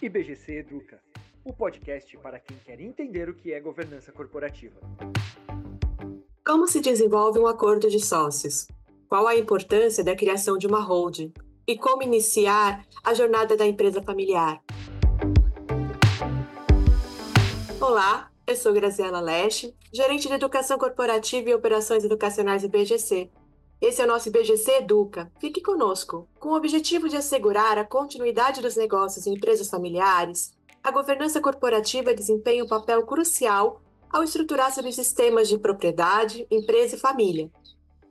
IBGC Educa, o podcast para quem quer entender o que é governança corporativa. Como se desenvolve um acordo de sócios? Qual a importância da criação de uma holding? E como iniciar a jornada da empresa familiar? Olá, eu sou Graziela Leste, gerente de Educação Corporativa e Operações Educacionais do IBGC. Esse é o nosso IBGC Educa. Fique conosco. Com o objetivo de assegurar a continuidade dos negócios em empresas familiares, a governança corporativa desempenha um papel crucial ao estruturar subsistemas de propriedade, empresa e família.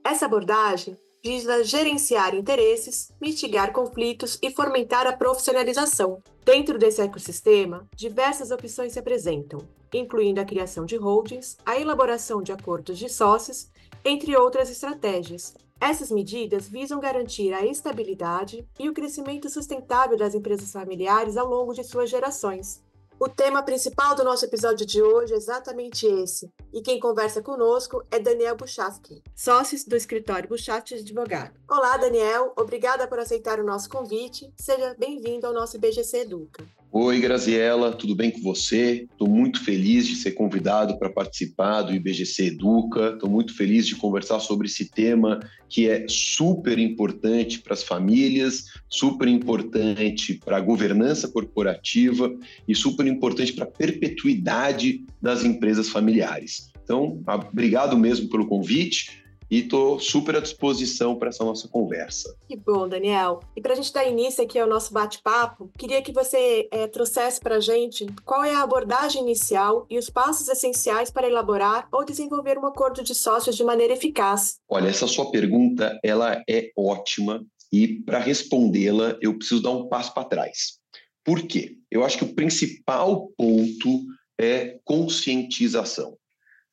Essa abordagem visa gerenciar interesses, mitigar conflitos e fomentar a profissionalização. Dentro desse ecossistema, diversas opções se apresentam, incluindo a criação de holdings, a elaboração de acordos de sócios entre outras estratégias. Essas medidas visam garantir a estabilidade e o crescimento sustentável das empresas familiares ao longo de suas gerações. O tema principal do nosso episódio de hoje é exatamente esse, e quem conversa conosco é Daniel Buchafsky, sócio do escritório Buchafsky Advogado. Olá, Daniel, obrigada por aceitar o nosso convite. Seja bem-vindo ao nosso BGC Educa. Oi, Graziela, tudo bem com você? Estou muito feliz de ser convidado para participar do IBGC Educa. Estou muito feliz de conversar sobre esse tema que é super importante para as famílias, super importante para a governança corporativa e super importante para a perpetuidade das empresas familiares. Então, obrigado mesmo pelo convite e estou super à disposição para essa nossa conversa. Que bom, Daniel. E para a gente dar início aqui ao nosso bate-papo, queria que você é, trouxesse para a gente qual é a abordagem inicial e os passos essenciais para elaborar ou desenvolver um acordo de sócios de maneira eficaz. Olha, essa sua pergunta ela é ótima e para respondê-la eu preciso dar um passo para trás. Por quê? Eu acho que o principal ponto é conscientização.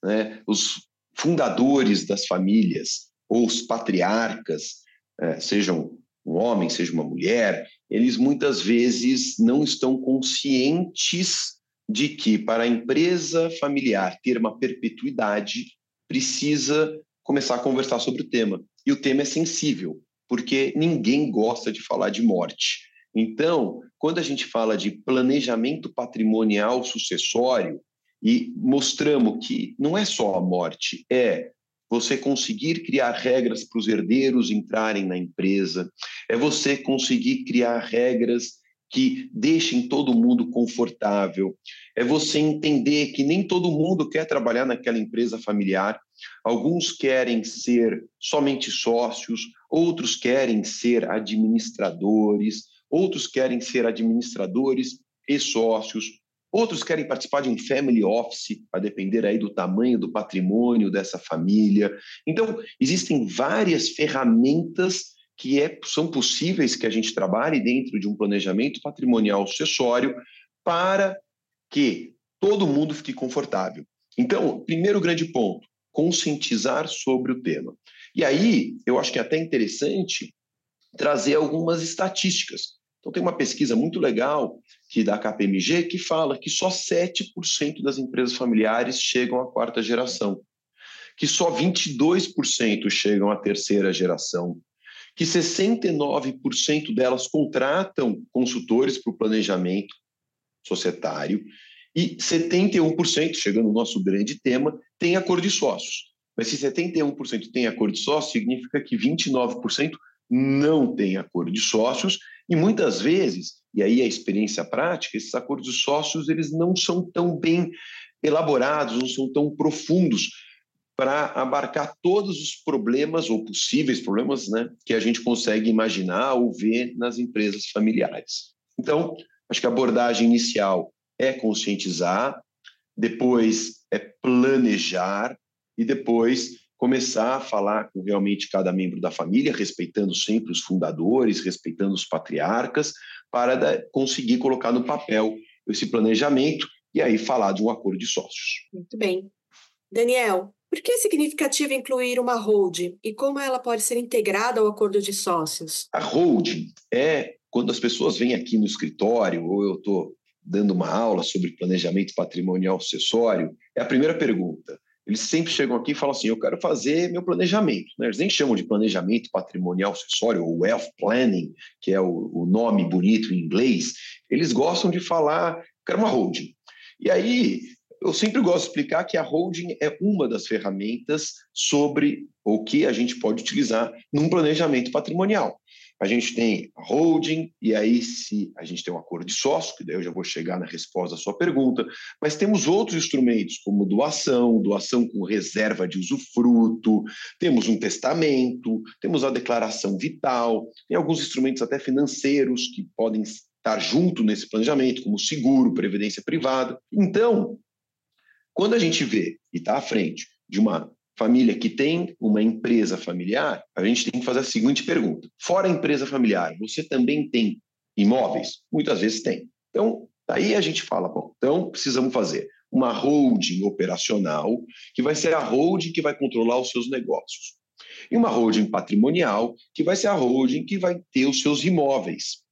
Né? Os fundadores das famílias, ou os patriarcas, é, sejam um homem, seja uma mulher, eles muitas vezes não estão conscientes de que para a empresa familiar ter uma perpetuidade, precisa começar a conversar sobre o tema. E o tema é sensível, porque ninguém gosta de falar de morte. Então, quando a gente fala de planejamento patrimonial sucessório, e mostramos que não é só a morte, é você conseguir criar regras para os herdeiros entrarem na empresa, é você conseguir criar regras que deixem todo mundo confortável, é você entender que nem todo mundo quer trabalhar naquela empresa familiar. Alguns querem ser somente sócios, outros querem ser administradores, outros querem ser administradores e sócios, Outros querem participar de um family office, a depender aí do tamanho do patrimônio dessa família. Então, existem várias ferramentas que é, são possíveis que a gente trabalhe dentro de um planejamento patrimonial sucessório para que todo mundo fique confortável. Então, primeiro grande ponto, conscientizar sobre o tema. E aí, eu acho que é até interessante trazer algumas estatísticas. Então, tem uma pesquisa muito legal que da KPMG que fala que só 7% das empresas familiares chegam à quarta geração, que só 22% chegam à terceira geração, que 69% delas contratam consultores para o planejamento societário e 71%, chegando no nosso grande tema, tem acordo de sócios. Mas se 71% tem acordo de sócios, significa que 29% não tem acordo de sócios e muitas vezes, e aí a experiência prática, esses acordos de sócios eles não são tão bem elaborados, não são tão profundos para abarcar todos os problemas ou possíveis problemas né, que a gente consegue imaginar ou ver nas empresas familiares. Então, acho que a abordagem inicial é conscientizar, depois é planejar e depois começar a falar com realmente cada membro da família, respeitando sempre os fundadores, respeitando os patriarcas, para conseguir colocar no papel esse planejamento e aí falar de um acordo de sócios. Muito bem. Daniel, por que é significativo incluir uma holding e como ela pode ser integrada ao acordo de sócios? A holding é quando as pessoas vêm aqui no escritório ou eu estou dando uma aula sobre planejamento patrimonial sucessório, é a primeira pergunta eles sempre chegam aqui e falam assim: eu quero fazer meu planejamento. Né? Eles nem chamam de planejamento patrimonial acessório, ou wealth planning, que é o, o nome bonito em inglês. Eles gostam de falar, quero uma holding. E aí, eu sempre gosto de explicar que a holding é uma das ferramentas sobre o que a gente pode utilizar num planejamento patrimonial. A gente tem holding, e aí se a gente tem um acordo de sócio, que daí eu já vou chegar na resposta à sua pergunta, mas temos outros instrumentos, como doação, doação com reserva de usufruto, temos um testamento, temos a declaração vital, tem alguns instrumentos até financeiros que podem estar junto nesse planejamento, como seguro, previdência privada. Então, quando a gente vê e está à frente de uma família que tem uma empresa familiar, a gente tem que fazer a seguinte pergunta: fora a empresa familiar, você também tem imóveis? Muitas vezes tem. Então, daí a gente fala, bom, então precisamos fazer uma holding operacional, que vai ser a holding que vai controlar os seus negócios. E uma holding patrimonial, que vai ser a holding que vai ter os seus imóveis.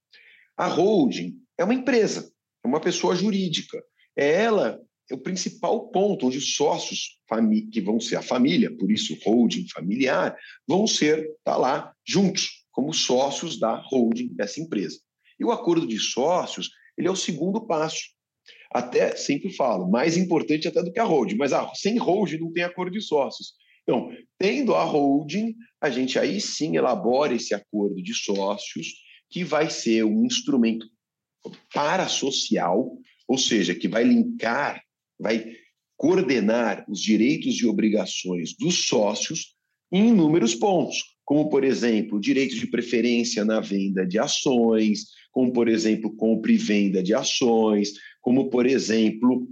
A holding é uma empresa, é uma pessoa jurídica. É ela o principal ponto onde os sócios que vão ser a família, por isso holding familiar, vão ser tá lá juntos como sócios da holding dessa empresa. E o acordo de sócios, ele é o segundo passo. Até sempre falo, mais importante até do que a holding, mas a, sem holding não tem acordo de sócios. Então, tendo a holding, a gente aí sim elabora esse acordo de sócios, que vai ser um instrumento parasocial, ou seja, que vai linkar vai coordenar os direitos e obrigações dos sócios em inúmeros pontos, como, por exemplo, direitos de preferência na venda de ações, como, por exemplo, compra e venda de ações, como, por exemplo,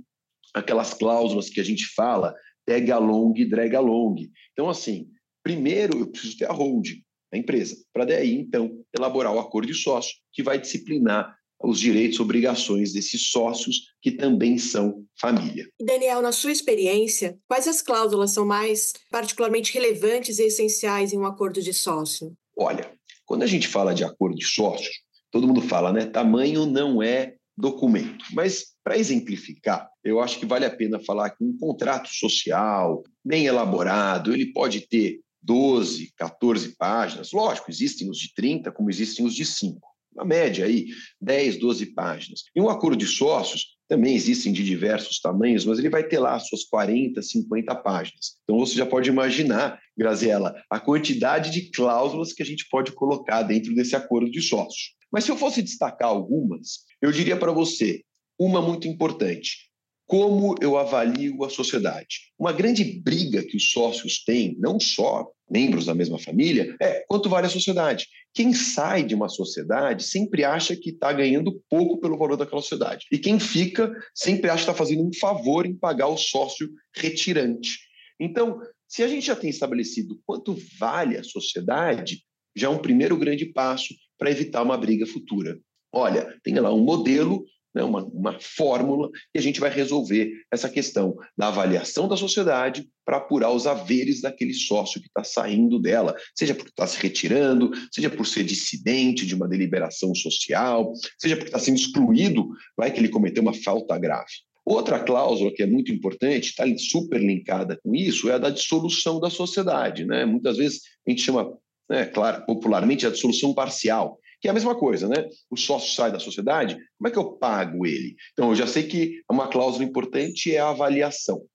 aquelas cláusulas que a gente fala, tag along e drag along. Então, assim, primeiro eu preciso ter a holding, a empresa, para daí, então, elaborar o acordo de sócio, que vai disciplinar os direitos e obrigações desses sócios que também são família. Daniel, na sua experiência, quais as cláusulas são mais particularmente relevantes e essenciais em um acordo de sócio? Olha, quando a gente fala de acordo de sócios, todo mundo fala, né? Tamanho não é documento. Mas, para exemplificar, eu acho que vale a pena falar que um contrato social, bem elaborado, ele pode ter 12, 14 páginas. Lógico, existem os de 30, como existem os de 5 uma média aí, 10, 12 páginas. E um acordo de sócios também existem de diversos tamanhos, mas ele vai ter lá suas 40, 50 páginas. Então você já pode imaginar, Graziela, a quantidade de cláusulas que a gente pode colocar dentro desse acordo de sócios. Mas se eu fosse destacar algumas, eu diria para você, uma muito importante, como eu avalio a sociedade? Uma grande briga que os sócios têm, não só membros da mesma família, é quanto vale a sociedade. Quem sai de uma sociedade sempre acha que está ganhando pouco pelo valor daquela sociedade. E quem fica sempre acha que está fazendo um favor em pagar o sócio retirante. Então, se a gente já tem estabelecido quanto vale a sociedade, já é um primeiro grande passo para evitar uma briga futura. Olha, tem lá um modelo né, uma, uma fórmula, e a gente vai resolver essa questão da avaliação da sociedade para apurar os haveres daquele sócio que está saindo dela, seja porque está se retirando, seja por ser dissidente de uma deliberação social, seja porque está sendo excluído, vai que ele cometeu uma falta grave. Outra cláusula que é muito importante, está super linkada com isso, é a da dissolução da sociedade. Né? Muitas vezes a gente chama, né, claro, popularmente, a dissolução parcial que é a mesma coisa, né? O sócio sai da sociedade, como é que eu pago ele? Então, eu já sei que uma cláusula importante é a avaliação.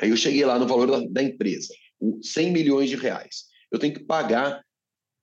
Aí eu cheguei lá no valor da, da empresa, 100 milhões de reais. Eu tenho que pagar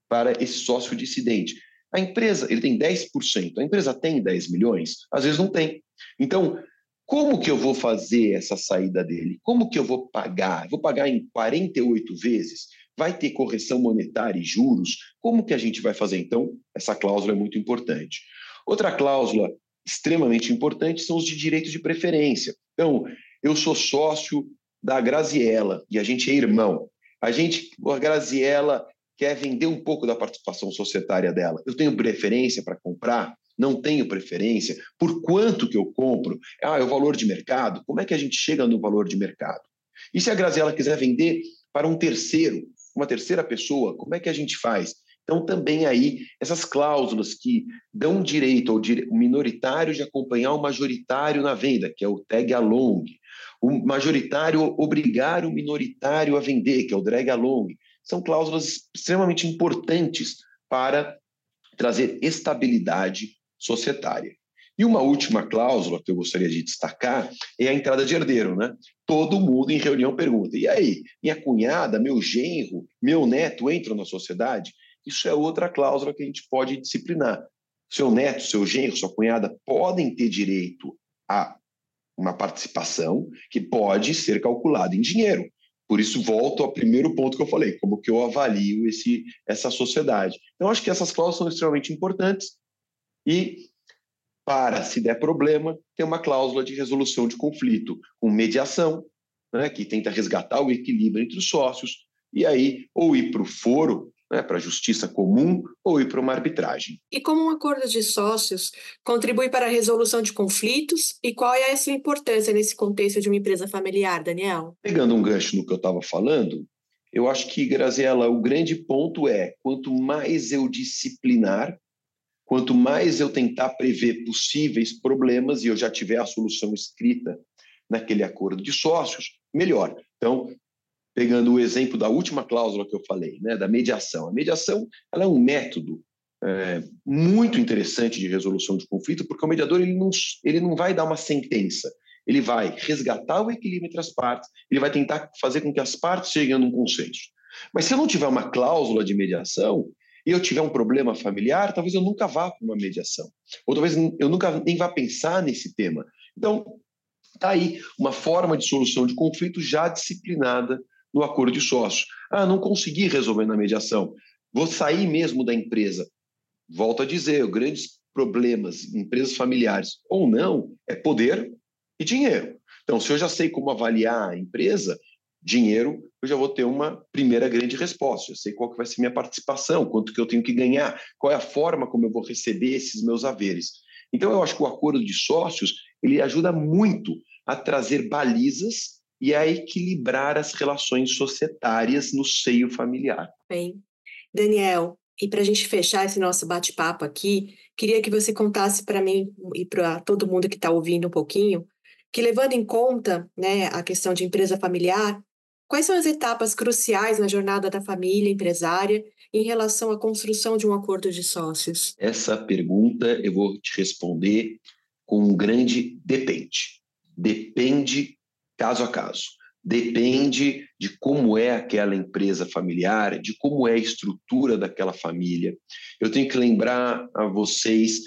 para esse sócio dissidente. A empresa, ele tem 10%. A empresa tem 10 milhões? Às vezes não tem. Então, como que eu vou fazer essa saída dele? Como que eu vou pagar? vou pagar em 48 vezes? Vai ter correção monetária e juros. Como que a gente vai fazer? Então, essa cláusula é muito importante. Outra cláusula extremamente importante são os de direitos de preferência. Então, eu sou sócio da Graziella e a gente é irmão. A gente, a Graziella quer vender um pouco da participação societária dela. Eu tenho preferência para comprar? Não tenho preferência? Por quanto que eu compro? Ah, é o valor de mercado? Como é que a gente chega no valor de mercado? E se a Graziella quiser vender para um terceiro? Uma terceira pessoa, como é que a gente faz? Então, também aí, essas cláusulas que dão direito ao minoritário de acompanhar o majoritário na venda, que é o tag along, O majoritário obrigar o minoritário a vender, que é o drag along. São cláusulas extremamente importantes para trazer estabilidade societária. E uma última cláusula que eu gostaria de destacar é a entrada de herdeiro, né? Todo mundo em reunião pergunta: e aí, minha cunhada, meu genro, meu neto entram na sociedade? Isso é outra cláusula que a gente pode disciplinar. Seu neto, seu genro, sua cunhada podem ter direito a uma participação que pode ser calculada em dinheiro. Por isso, volto ao primeiro ponto que eu falei, como que eu avalio esse, essa sociedade. Então, acho que essas cláusulas são extremamente importantes e para, se der problema, ter uma cláusula de resolução de conflito com mediação, né, que tenta resgatar o equilíbrio entre os sócios, e aí ou ir para o foro, né, para a justiça comum, ou ir para uma arbitragem. E como um acordo de sócios contribui para a resolução de conflitos, e qual é a sua importância nesse contexto de uma empresa familiar, Daniel? Pegando um gancho no que eu estava falando, eu acho que, Graziela, o grande ponto é quanto mais eu disciplinar Quanto mais eu tentar prever possíveis problemas e eu já tiver a solução escrita naquele acordo de sócios, melhor. Então, pegando o exemplo da última cláusula que eu falei, né, da mediação. A mediação ela é um método é, muito interessante de resolução de conflito, porque o mediador ele não, ele não vai dar uma sentença, ele vai resgatar o equilíbrio entre as partes, ele vai tentar fazer com que as partes cheguem a um consenso. Mas se eu não tiver uma cláusula de mediação, e eu tiver um problema familiar, talvez eu nunca vá para uma mediação. Ou talvez eu nunca nem vá pensar nesse tema. Então, está aí uma forma de solução de conflito já disciplinada no acordo de sócios. Ah, não consegui resolver na mediação. Vou sair mesmo da empresa. Volto a dizer, grandes problemas em empresas familiares ou não é poder e dinheiro. Então, se eu já sei como avaliar a empresa, dinheiro, eu já vou ter uma primeira grande resposta. Eu sei qual que vai ser minha participação, quanto que eu tenho que ganhar, qual é a forma como eu vou receber esses meus haveres. Então, eu acho que o acordo de sócios ele ajuda muito a trazer balizas e a equilibrar as relações societárias no seio familiar. Bem, Daniel, e para a gente fechar esse nosso bate-papo aqui, queria que você contasse para mim e para todo mundo que está ouvindo um pouquinho, que levando em conta né, a questão de empresa familiar, Quais são as etapas cruciais na jornada da família empresária em relação à construção de um acordo de sócios? Essa pergunta eu vou te responder com um grande depende. Depende caso a caso. Depende de como é aquela empresa familiar, de como é a estrutura daquela família. Eu tenho que lembrar a vocês,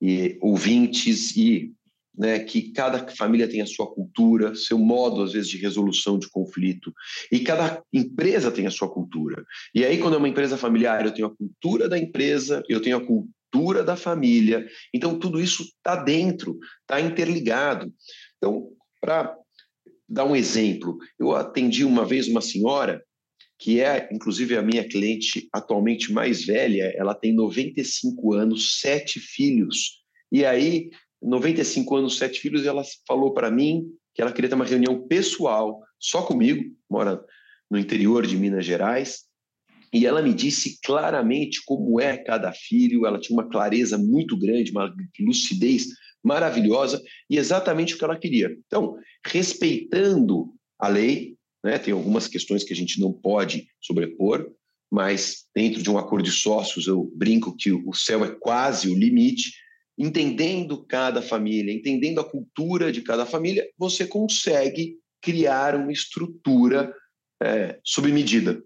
e, ouvintes e né, que cada família tem a sua cultura, seu modo, às vezes, de resolução de conflito, e cada empresa tem a sua cultura. E aí, quando é uma empresa familiar, eu tenho a cultura da empresa, eu tenho a cultura da família, então tudo isso está dentro, está interligado. Então, para dar um exemplo, eu atendi uma vez uma senhora que é, inclusive, a minha cliente atualmente mais velha, ela tem 95 anos, sete filhos. E aí 95 anos, sete filhos, e ela falou para mim que ela queria ter uma reunião pessoal só comigo, mora no interior de Minas Gerais, e ela me disse claramente como é cada filho, ela tinha uma clareza muito grande, uma lucidez maravilhosa e exatamente o que ela queria. Então, respeitando a lei, né, tem algumas questões que a gente não pode sobrepor, mas dentro de um acordo de sócios eu brinco que o céu é quase o limite, entendendo cada família, entendendo a cultura de cada família, você consegue criar uma estrutura é, sob medida.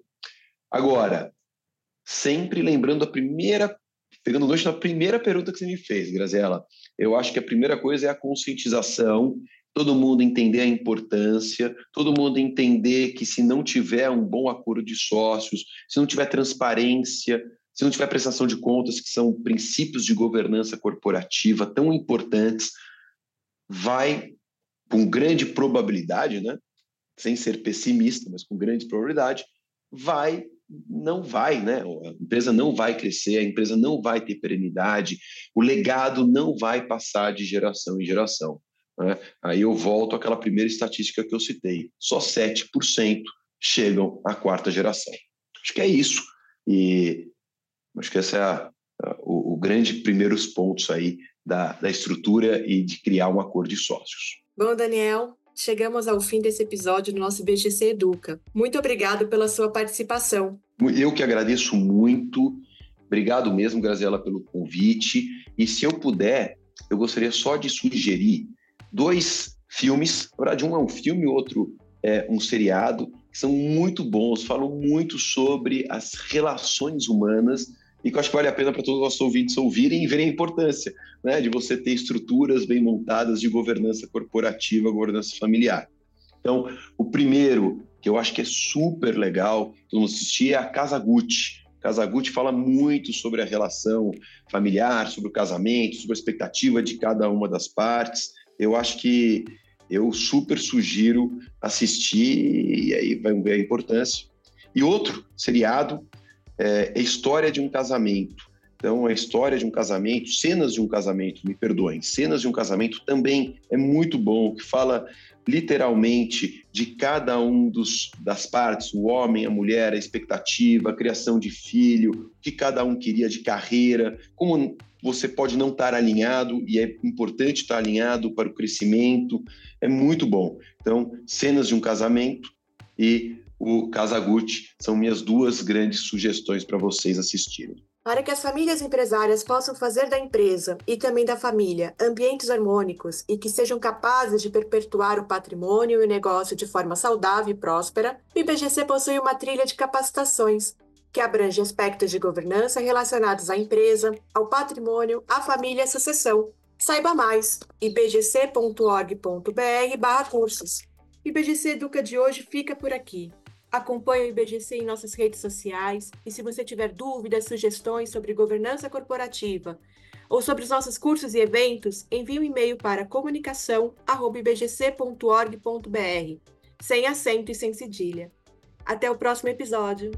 Agora, sempre lembrando a primeira, pegando gancho na primeira pergunta que você me fez, Graziela, eu acho que a primeira coisa é a conscientização, todo mundo entender a importância, todo mundo entender que se não tiver um bom acordo de sócios, se não tiver transparência, se não tiver prestação de contas, que são princípios de governança corporativa tão importantes, vai, com grande probabilidade, né, sem ser pessimista, mas com grande probabilidade, vai, não vai, né, a empresa não vai crescer, a empresa não vai ter perenidade, o legado não vai passar de geração em geração. Né? Aí eu volto àquela primeira estatística que eu citei: só 7% chegam à quarta geração. Acho que é isso. E Acho que esse é a, a, o, o, grande primeiros pontos aí da, da estrutura e de criar um acordo de sócios. Bom, Daniel, chegamos ao fim desse episódio do nosso BGC Educa. Muito obrigado pela sua participação. Eu que agradeço muito. Obrigado mesmo, Graziela, pelo convite. E se eu puder, eu gostaria só de sugerir dois filmes. Na verdade, um é um filme, outro é um seriado, que são muito bons, falam muito sobre as relações humanas e que eu acho que vale a pena para todos os nossos ouvintes ouvirem e verem a importância né, de você ter estruturas bem montadas de governança corporativa, governança familiar. Então, o primeiro, que eu acho que é super legal, mundo assistir, é a Casa Gucci. Casa Gucci fala muito sobre a relação familiar, sobre o casamento, sobre a expectativa de cada uma das partes. Eu acho que eu super sugiro assistir e aí vai ver a importância. E outro seriado é a história de um casamento. Então, a história de um casamento, cenas de um casamento, me perdoem, cenas de um casamento também é muito bom, que fala literalmente de cada um dos, das partes, o homem, a mulher, a expectativa, a criação de filho, o que cada um queria de carreira, como você pode não estar alinhado e é importante estar alinhado para o crescimento, é muito bom. Então, cenas de um casamento e o Casagutti são minhas duas grandes sugestões para vocês assistirem. Para que as famílias empresárias possam fazer da empresa e também da família ambientes harmônicos e que sejam capazes de perpetuar o patrimônio e o negócio de forma saudável e próspera, o IBGC possui uma trilha de capacitações que abrange aspectos de governança relacionados à empresa, ao patrimônio, à família e à sucessão. Saiba mais ibgc.org.br/cursos. IBGC Educa de hoje fica por aqui. Acompanhe o IBGC em nossas redes sociais e se você tiver dúvidas, sugestões sobre governança corporativa ou sobre os nossos cursos e eventos, envie um e-mail para comunicação@ibgc.org.br, sem acento e sem cedilha. Até o próximo episódio.